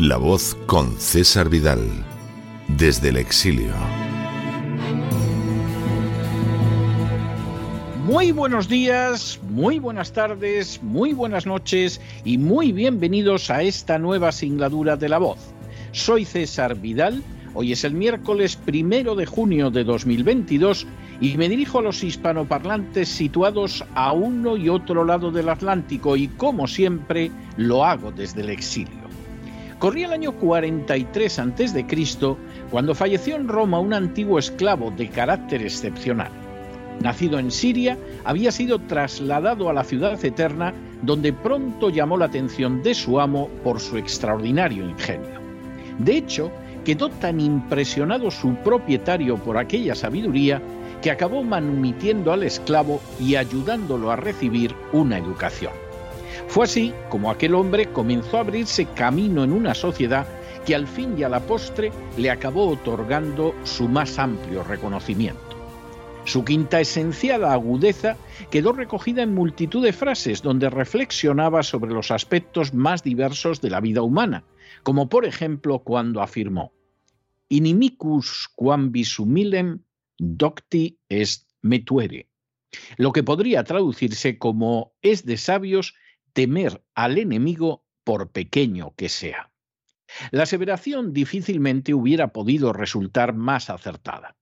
La voz con César Vidal, desde el exilio. Muy buenos días, muy buenas tardes, muy buenas noches y muy bienvenidos a esta nueva singladura de La voz. Soy César Vidal, hoy es el miércoles primero de junio de 2022 y me dirijo a los hispanoparlantes situados a uno y otro lado del Atlántico y como siempre lo hago desde el exilio. Corría el año 43 a.C. cuando falleció en Roma un antiguo esclavo de carácter excepcional. Nacido en Siria, había sido trasladado a la ciudad eterna, donde pronto llamó la atención de su amo por su extraordinario ingenio. De hecho, quedó tan impresionado su propietario por aquella sabiduría que acabó manumitiendo al esclavo y ayudándolo a recibir una educación. Fue así como aquel hombre comenzó a abrirse camino en una sociedad que al fin y a la postre le acabó otorgando su más amplio reconocimiento. Su quinta esencial agudeza quedó recogida en multitud de frases donde reflexionaba sobre los aspectos más diversos de la vida humana, como por ejemplo cuando afirmó: Inimicus quam visumilem docti est metuere, lo que podría traducirse como es de sabios temer al enemigo por pequeño que sea. La aseveración difícilmente hubiera podido resultar más acertada.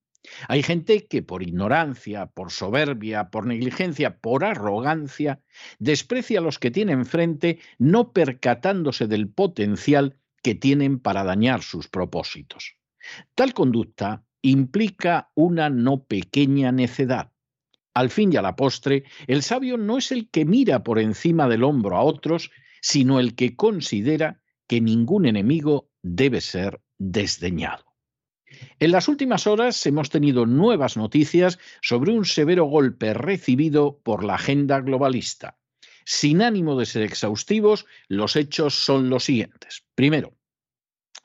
Hay gente que por ignorancia, por soberbia, por negligencia, por arrogancia, desprecia a los que tiene enfrente, no percatándose del potencial que tienen para dañar sus propósitos. Tal conducta implica una no pequeña necedad. Al fin y a la postre, el sabio no es el que mira por encima del hombro a otros, sino el que considera que ningún enemigo debe ser desdeñado. En las últimas horas hemos tenido nuevas noticias sobre un severo golpe recibido por la agenda globalista. Sin ánimo de ser exhaustivos, los hechos son los siguientes. Primero,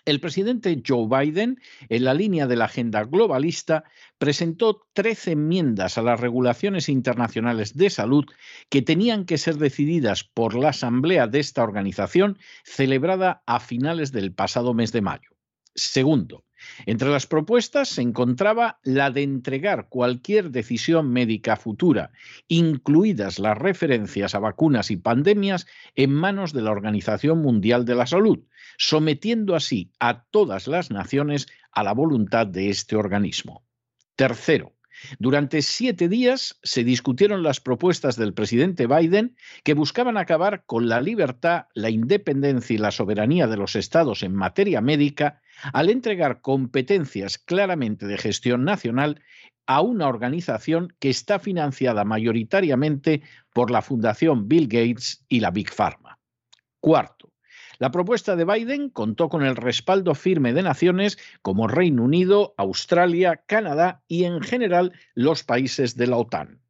el presidente Joe Biden, en la línea de la agenda globalista, presentó 13 enmiendas a las regulaciones internacionales de salud que tenían que ser decididas por la asamblea de esta organización celebrada a finales del pasado mes de mayo. Segundo, entre las propuestas se encontraba la de entregar cualquier decisión médica futura, incluidas las referencias a vacunas y pandemias, en manos de la Organización Mundial de la Salud, sometiendo así a todas las naciones a la voluntad de este organismo. Tercero, durante siete días se discutieron las propuestas del presidente Biden que buscaban acabar con la libertad, la independencia y la soberanía de los estados en materia médica al entregar competencias claramente de gestión nacional a una organización que está financiada mayoritariamente por la Fundación Bill Gates y la Big Pharma. Cuarto, la propuesta de Biden contó con el respaldo firme de naciones como Reino Unido, Australia, Canadá y en general los países de la OTAN.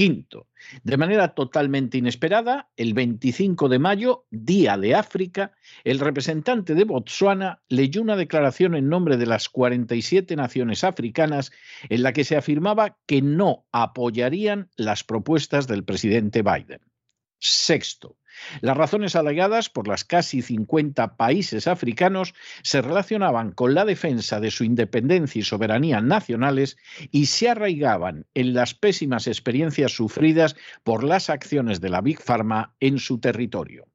Quinto, de manera totalmente inesperada, el 25 de mayo, Día de África, el representante de Botsuana leyó una declaración en nombre de las 47 naciones africanas en la que se afirmaba que no apoyarían las propuestas del presidente Biden. Sexto, las razones alegadas por las casi 50 países africanos se relacionaban con la defensa de su independencia y soberanía nacionales y se arraigaban en las pésimas experiencias sufridas por las acciones de la Big Pharma en su territorio.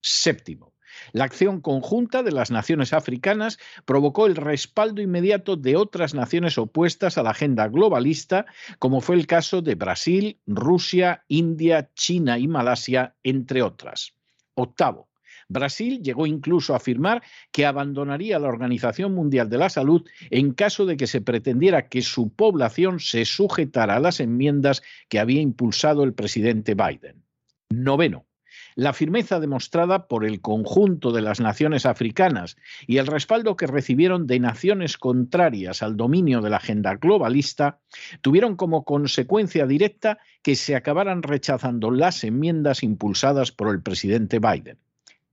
Séptimo, la acción conjunta de las naciones africanas provocó el respaldo inmediato de otras naciones opuestas a la agenda globalista, como fue el caso de Brasil, Rusia, India, China y Malasia, entre otras. Octavo. Brasil llegó incluso a afirmar que abandonaría la Organización Mundial de la Salud en caso de que se pretendiera que su población se sujetara a las enmiendas que había impulsado el presidente Biden. Noveno la firmeza demostrada por el conjunto de las naciones africanas y el respaldo que recibieron de naciones contrarias al dominio de la agenda globalista tuvieron como consecuencia directa que se acabaran rechazando las enmiendas impulsadas por el presidente Biden.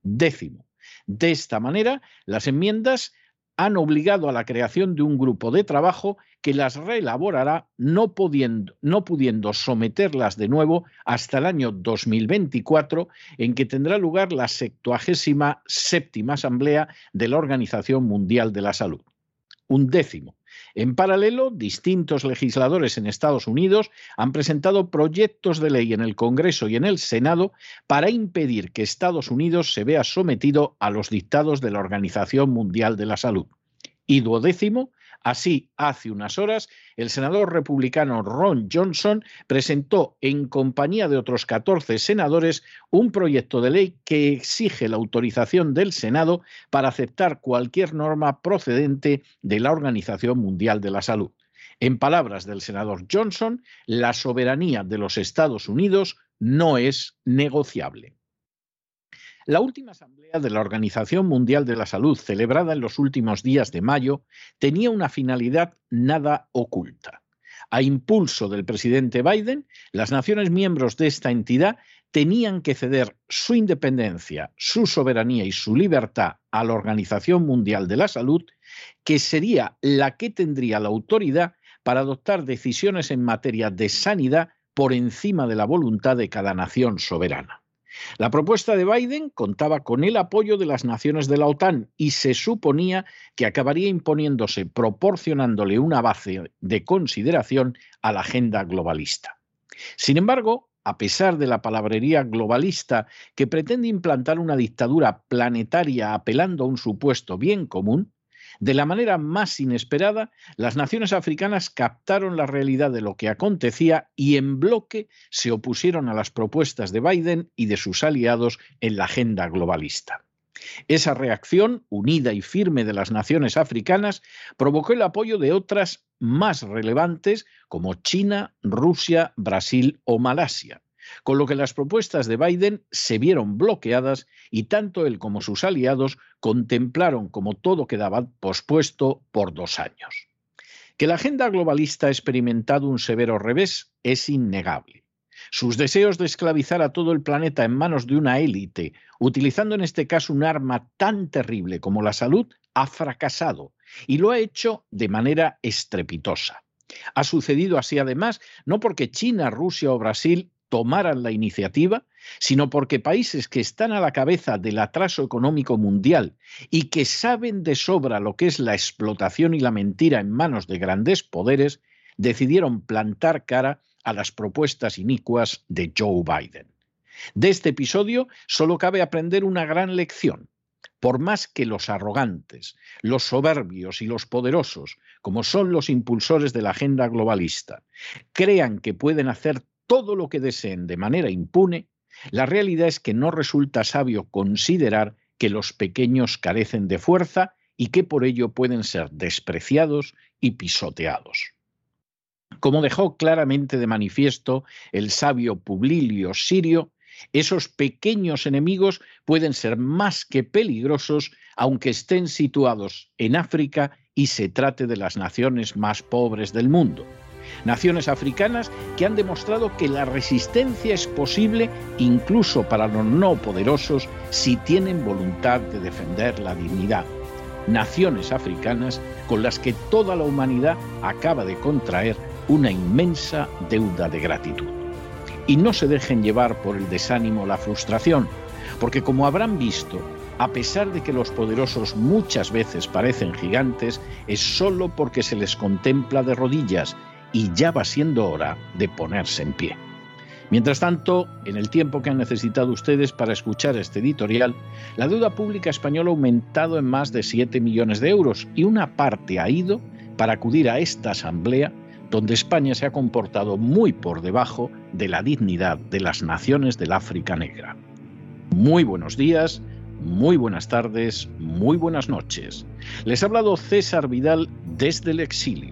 Décimo. De esta manera, las enmiendas han obligado a la creación de un grupo de trabajo que las reelaborará no pudiendo, no pudiendo someterlas de nuevo hasta el año 2024, en que tendrá lugar la 77 Asamblea de la Organización Mundial de la Salud. Un décimo. En paralelo, distintos legisladores en Estados Unidos han presentado proyectos de ley en el Congreso y en el Senado para impedir que Estados Unidos se vea sometido a los dictados de la Organización Mundial de la Salud. Y duodécimo, Así, hace unas horas, el senador republicano Ron Johnson presentó, en compañía de otros 14 senadores, un proyecto de ley que exige la autorización del Senado para aceptar cualquier norma procedente de la Organización Mundial de la Salud. En palabras del senador Johnson, la soberanía de los Estados Unidos no es negociable. La última asamblea de la Organización Mundial de la Salud, celebrada en los últimos días de mayo, tenía una finalidad nada oculta. A impulso del presidente Biden, las naciones miembros de esta entidad tenían que ceder su independencia, su soberanía y su libertad a la Organización Mundial de la Salud, que sería la que tendría la autoridad para adoptar decisiones en materia de sanidad por encima de la voluntad de cada nación soberana. La propuesta de Biden contaba con el apoyo de las naciones de la OTAN y se suponía que acabaría imponiéndose proporcionándole una base de consideración a la agenda globalista. Sin embargo, a pesar de la palabrería globalista que pretende implantar una dictadura planetaria apelando a un supuesto bien común, De la manera más inesperada, las naciones africanas captaron la realidad de lo que acontecía y en bloque se opusieron a las propuestas de Biden y de sus aliados en la agenda globalista. Esa reacción, unida y firme de las naciones africanas, provocó el apoyo de otras más relevantes como China, Rusia, Brasil o Malasia, con lo que las propuestas de Biden se vieron bloqueadas y tanto él como sus aliados contemplaron como todo quedaba pospuesto por dos años. Que la agenda globalista ha experimentado un severo revés es innegable. Sus deseos de esclavizar a todo el planeta en manos de una élite, utilizando en este caso un arma tan terrible como la salud, ha fracasado y lo ha hecho de manera estrepitosa. Ha sucedido así además no porque China, Rusia o Brasil tomaran la iniciativa, sino porque países que están a la cabeza del atraso económico mundial y que saben de sobra lo que es la explotación y la mentira en manos de grandes poderes, decidieron plantar cara a las propuestas inicuas de Joe Biden. De este episodio solo cabe aprender una gran lección. Por más que los arrogantes, los soberbios y los poderosos, como son los impulsores de la agenda globalista, crean que pueden hacer todo lo que deseen de manera impune, la realidad es que no resulta sabio considerar que los pequeños carecen de fuerza y que por ello pueden ser despreciados y pisoteados. Como dejó claramente de manifiesto el sabio Publilio Sirio, esos pequeños enemigos pueden ser más que peligrosos aunque estén situados en África y se trate de las naciones más pobres del mundo naciones africanas que han demostrado que la resistencia es posible incluso para los no poderosos si tienen voluntad de defender la dignidad. Naciones africanas con las que toda la humanidad acaba de contraer una inmensa deuda de gratitud. Y no se dejen llevar por el desánimo la frustración, porque como habrán visto, a pesar de que los poderosos muchas veces parecen gigantes, es solo porque se les contempla de rodillas y ya va siendo hora de ponerse en pie. Mientras tanto, en el tiempo que han necesitado ustedes para escuchar este editorial, la deuda pública española ha aumentado en más de 7 millones de euros y una parte ha ido para acudir a esta asamblea donde España se ha comportado muy por debajo de la dignidad de las naciones del África Negra. Muy buenos días, muy buenas tardes, muy buenas noches. Les ha hablado César Vidal desde el exilio.